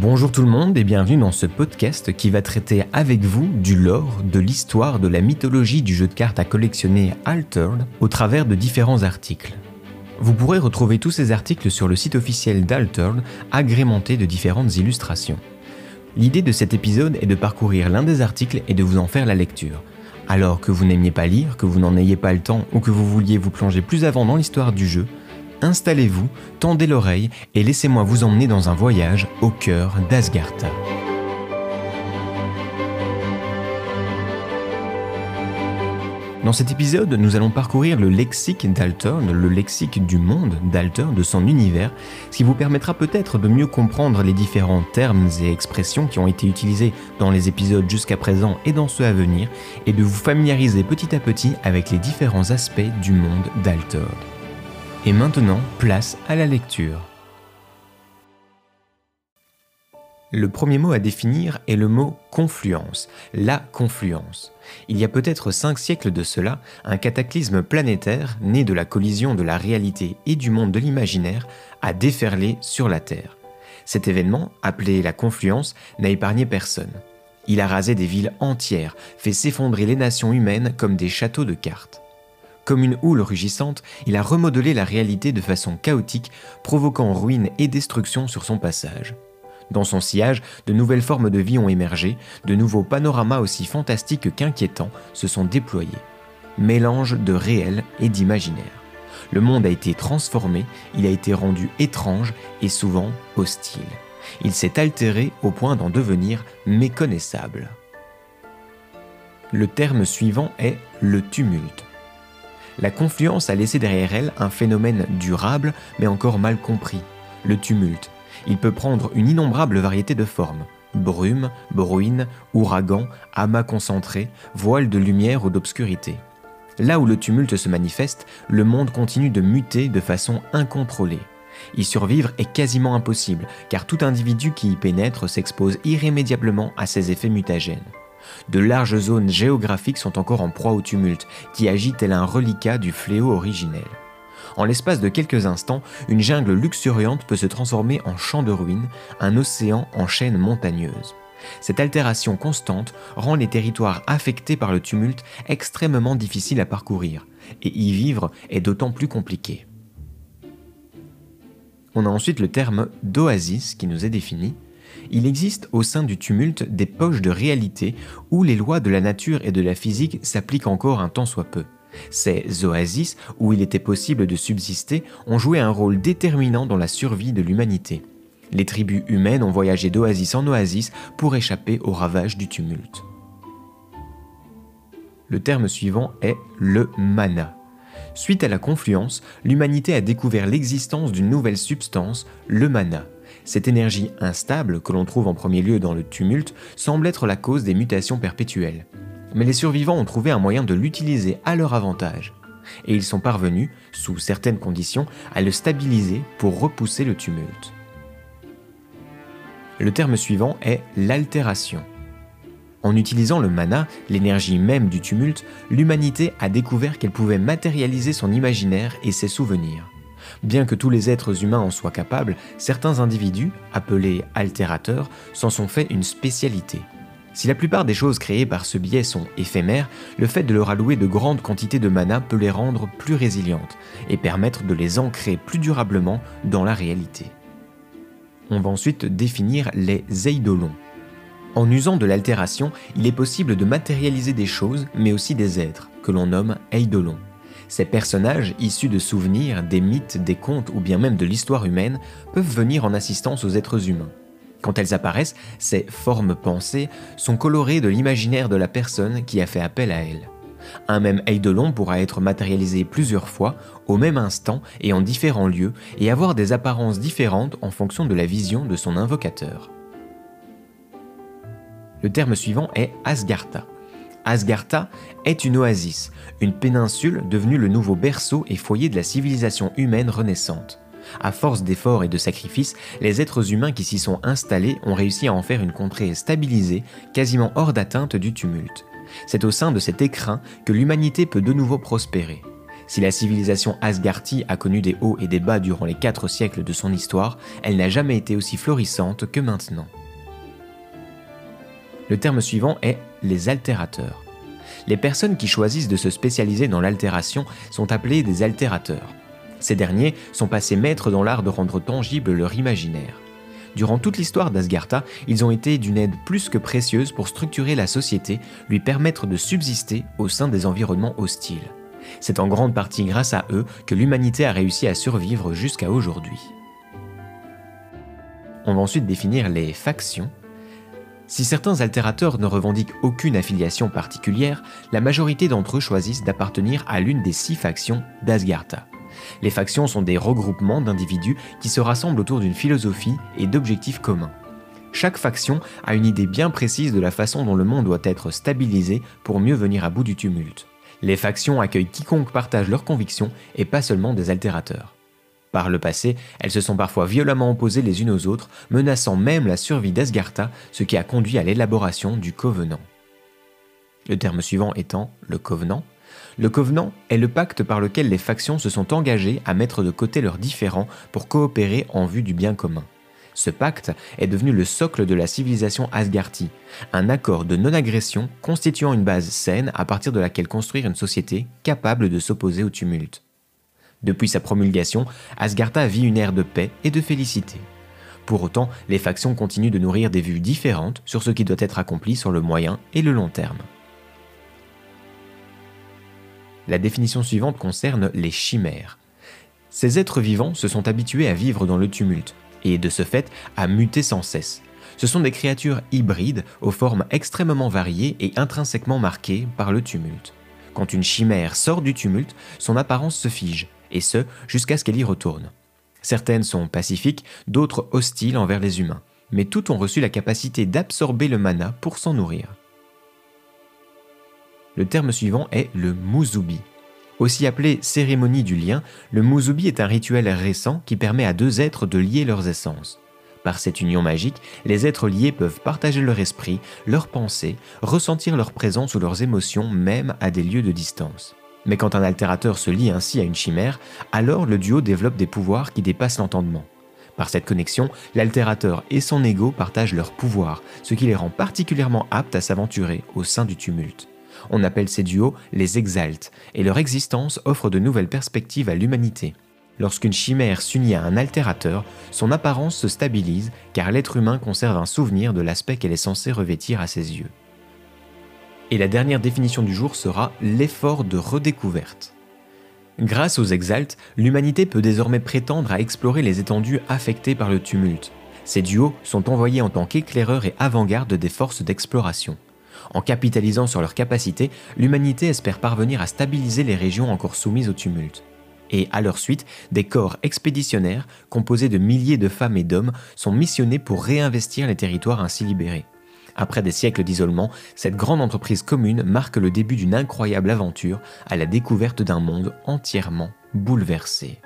Bonjour tout le monde et bienvenue dans ce podcast qui va traiter avec vous du lore, de l'histoire, de la mythologie du jeu de cartes à collectionner Altered au travers de différents articles. Vous pourrez retrouver tous ces articles sur le site officiel d'Altered, agrémenté de différentes illustrations. L'idée de cet épisode est de parcourir l'un des articles et de vous en faire la lecture. Alors que vous n'aimiez pas lire, que vous n'en ayez pas le temps ou que vous vouliez vous plonger plus avant dans l'histoire du jeu, installez-vous, tendez l'oreille et laissez-moi vous emmener dans un voyage au cœur d'Asgartha. Dans cet épisode, nous allons parcourir le lexique d'Alter, le lexique du monde d'Alter, de son univers, ce qui vous permettra peut-être de mieux comprendre les différents termes et expressions qui ont été utilisés dans les épisodes jusqu'à présent et dans ceux à venir, et de vous familiariser petit à petit avec les différents aspects du monde d'Alter. Et maintenant, place à la lecture. Le premier mot à définir est le mot confluence, la confluence. Il y a peut-être cinq siècles de cela, un cataclysme planétaire, né de la collision de la réalité et du monde de l'imaginaire, a déferlé sur la Terre. Cet événement, appelé la confluence, n'a épargné personne. Il a rasé des villes entières, fait s'effondrer les nations humaines comme des châteaux de cartes. Comme une houle rugissante, il a remodelé la réalité de façon chaotique, provoquant ruine et destruction sur son passage. Dans son sillage, de nouvelles formes de vie ont émergé, de nouveaux panoramas aussi fantastiques qu'inquiétants se sont déployés. Mélange de réel et d'imaginaire. Le monde a été transformé, il a été rendu étrange et souvent hostile. Il s'est altéré au point d'en devenir méconnaissable. Le terme suivant est le tumulte. La confluence a laissé derrière elle un phénomène durable mais encore mal compris, le tumulte. Il peut prendre une innombrable variété de formes. Brume, bruine, ouragan, amas concentré, voile de lumière ou d'obscurité. Là où le tumulte se manifeste, le monde continue de muter de façon incontrôlée. Y survivre est quasiment impossible, car tout individu qui y pénètre s'expose irrémédiablement à ses effets mutagènes. De larges zones géographiques sont encore en proie au tumulte, qui agit tel un reliquat du fléau originel. En l'espace de quelques instants, une jungle luxuriante peut se transformer en champ de ruines, un océan en chaîne montagneuse. Cette altération constante rend les territoires affectés par le tumulte extrêmement difficiles à parcourir, et y vivre est d'autant plus compliqué. On a ensuite le terme d'oasis qui nous est défini, il existe au sein du tumulte des poches de réalité où les lois de la nature et de la physique s'appliquent encore un temps soit peu. Ces oasis, où il était possible de subsister, ont joué un rôle déterminant dans la survie de l'humanité. Les tribus humaines ont voyagé d'oasis en oasis pour échapper aux ravages du tumulte. Le terme suivant est le mana. Suite à la confluence, l'humanité a découvert l'existence d'une nouvelle substance, le mana. Cette énergie instable, que l'on trouve en premier lieu dans le tumulte, semble être la cause des mutations perpétuelles. Mais les survivants ont trouvé un moyen de l'utiliser à leur avantage. Et ils sont parvenus, sous certaines conditions, à le stabiliser pour repousser le tumulte. Le terme suivant est l'altération. En utilisant le mana, l'énergie même du tumulte, l'humanité a découvert qu'elle pouvait matérialiser son imaginaire et ses souvenirs. Bien que tous les êtres humains en soient capables, certains individus, appelés altérateurs, s'en sont fait une spécialité. Si la plupart des choses créées par ce biais sont éphémères, le fait de leur allouer de grandes quantités de mana peut les rendre plus résilientes et permettre de les ancrer plus durablement dans la réalité. On va ensuite définir les eidolons. En usant de l'altération, il est possible de matérialiser des choses, mais aussi des êtres, que l'on nomme eidolons. Ces personnages, issus de souvenirs, des mythes, des contes ou bien même de l'histoire humaine, peuvent venir en assistance aux êtres humains. Quand elles apparaissent, ces formes pensées sont colorées de l'imaginaire de la personne qui a fait appel à elles. Un même eidolon pourra être matérialisé plusieurs fois, au même instant et en différents lieux, et avoir des apparences différentes en fonction de la vision de son invocateur. Le terme suivant est Asgartha. Asgartha est une oasis, une péninsule devenue le nouveau berceau et foyer de la civilisation humaine renaissante. À force d'efforts et de sacrifices, les êtres humains qui s'y sont installés ont réussi à en faire une contrée stabilisée, quasiment hors d'atteinte du tumulte. C'est au sein de cet écrin que l'humanité peut de nouveau prospérer. Si la civilisation Asgarthi a connu des hauts et des bas durant les quatre siècles de son histoire, elle n'a jamais été aussi florissante que maintenant. Le terme suivant est les altérateurs. Les personnes qui choisissent de se spécialiser dans l'altération sont appelées des altérateurs. Ces derniers sont passés maîtres dans l'art de rendre tangible leur imaginaire. Durant toute l'histoire d'Asgartha, ils ont été d'une aide plus que précieuse pour structurer la société, lui permettre de subsister au sein des environnements hostiles. C'est en grande partie grâce à eux que l'humanité a réussi à survivre jusqu'à aujourd'hui. On va ensuite définir les factions. Si certains altérateurs ne revendiquent aucune affiliation particulière, la majorité d'entre eux choisissent d'appartenir à l'une des six factions d'Asgartha. Les factions sont des regroupements d'individus qui se rassemblent autour d'une philosophie et d'objectifs communs. Chaque faction a une idée bien précise de la façon dont le monde doit être stabilisé pour mieux venir à bout du tumulte. Les factions accueillent quiconque partage leurs convictions et pas seulement des altérateurs. Par le passé, elles se sont parfois violemment opposées les unes aux autres, menaçant même la survie d'Asgartha, ce qui a conduit à l'élaboration du Covenant. Le terme suivant étant le Covenant, le Covenant est le pacte par lequel les factions se sont engagées à mettre de côté leurs différends pour coopérer en vue du bien commun. Ce pacte est devenu le socle de la civilisation Asgarthi, un accord de non-agression constituant une base saine à partir de laquelle construire une société capable de s'opposer au tumulte. Depuis sa promulgation, Asgartha vit une ère de paix et de félicité. Pour autant, les factions continuent de nourrir des vues différentes sur ce qui doit être accompli sur le moyen et le long terme. La définition suivante concerne les chimères. Ces êtres vivants se sont habitués à vivre dans le tumulte, et de ce fait à muter sans cesse. Ce sont des créatures hybrides aux formes extrêmement variées et intrinsèquement marquées par le tumulte. Quand une chimère sort du tumulte, son apparence se fige, et ce, jusqu'à ce qu'elle y retourne. Certaines sont pacifiques, d'autres hostiles envers les humains, mais toutes ont reçu la capacité d'absorber le mana pour s'en nourrir. Le terme suivant est le muzubi. Aussi appelé cérémonie du lien, le muzubi est un rituel récent qui permet à deux êtres de lier leurs essences. Par cette union magique, les êtres liés peuvent partager leur esprit, leurs pensées, ressentir leur présence ou leurs émotions même à des lieux de distance. Mais quand un altérateur se lie ainsi à une chimère, alors le duo développe des pouvoirs qui dépassent l'entendement. Par cette connexion, l'altérateur et son ego partagent leurs pouvoirs, ce qui les rend particulièrement aptes à s'aventurer au sein du tumulte. On appelle ces duos les exaltes, et leur existence offre de nouvelles perspectives à l'humanité. Lorsqu'une chimère s'unit à un altérateur, son apparence se stabilise car l'être humain conserve un souvenir de l'aspect qu'elle est censée revêtir à ses yeux. Et la dernière définition du jour sera l'effort de redécouverte. Grâce aux exaltes, l'humanité peut désormais prétendre à explorer les étendues affectées par le tumulte. Ces duos sont envoyés en tant qu'éclaireurs et avant-garde des forces d'exploration. En capitalisant sur leurs capacités, l'humanité espère parvenir à stabiliser les régions encore soumises au tumulte. Et à leur suite, des corps expéditionnaires, composés de milliers de femmes et d'hommes, sont missionnés pour réinvestir les territoires ainsi libérés. Après des siècles d'isolement, cette grande entreprise commune marque le début d'une incroyable aventure à la découverte d'un monde entièrement bouleversé.